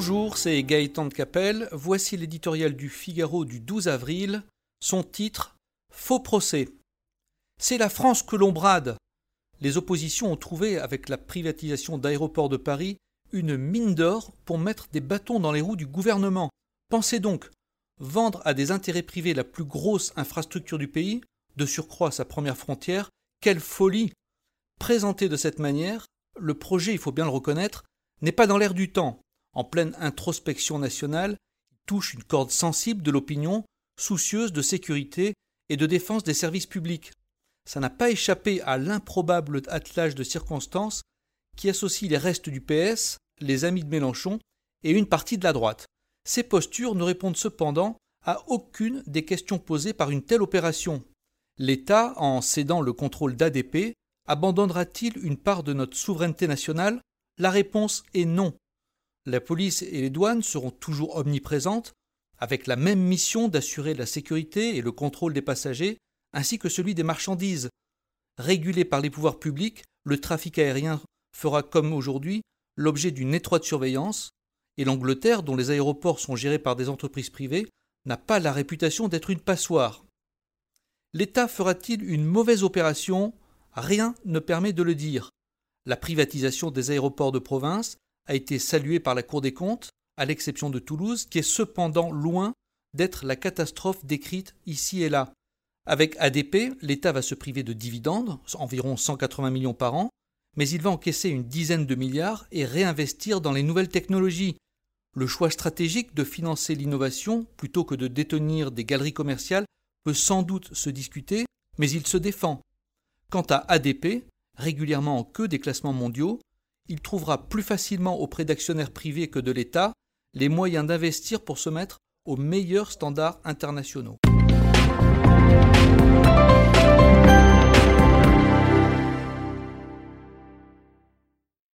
Bonjour, c'est Gaëtan de Capelle. Voici l'éditorial du Figaro du 12 avril. Son titre Faux procès. C'est la France que l'on brade. Les oppositions ont trouvé, avec la privatisation d'aéroports de Paris, une mine d'or pour mettre des bâtons dans les roues du gouvernement. Pensez donc, vendre à des intérêts privés la plus grosse infrastructure du pays, de surcroît sa première frontière, quelle folie Présenté de cette manière, le projet, il faut bien le reconnaître, n'est pas dans l'air du temps. En pleine introspection nationale, touche une corde sensible de l'opinion, soucieuse de sécurité et de défense des services publics. Ça n'a pas échappé à l'improbable attelage de circonstances qui associe les restes du PS, les amis de Mélenchon et une partie de la droite. Ces postures ne répondent cependant à aucune des questions posées par une telle opération. L'État, en cédant le contrôle d'ADP, abandonnera-t-il une part de notre souveraineté nationale? La réponse est non. La police et les douanes seront toujours omniprésentes, avec la même mission d'assurer la sécurité et le contrôle des passagers, ainsi que celui des marchandises. Régulé par les pouvoirs publics, le trafic aérien fera comme aujourd'hui l'objet d'une étroite surveillance, et l'Angleterre, dont les aéroports sont gérés par des entreprises privées, n'a pas la réputation d'être une passoire. L'État fera-t-il une mauvaise opération? Rien ne permet de le dire. La privatisation des aéroports de province a été saluée par la Cour des comptes, à l'exception de Toulouse, qui est cependant loin d'être la catastrophe décrite ici et là. Avec ADP, l'État va se priver de dividendes, environ 180 millions par an, mais il va encaisser une dizaine de milliards et réinvestir dans les nouvelles technologies. Le choix stratégique de financer l'innovation plutôt que de détenir des galeries commerciales peut sans doute se discuter, mais il se défend. Quant à ADP, régulièrement en queue des classements mondiaux, il trouvera plus facilement auprès d'actionnaires privés que de l'État les moyens d'investir pour se mettre aux meilleurs standards internationaux.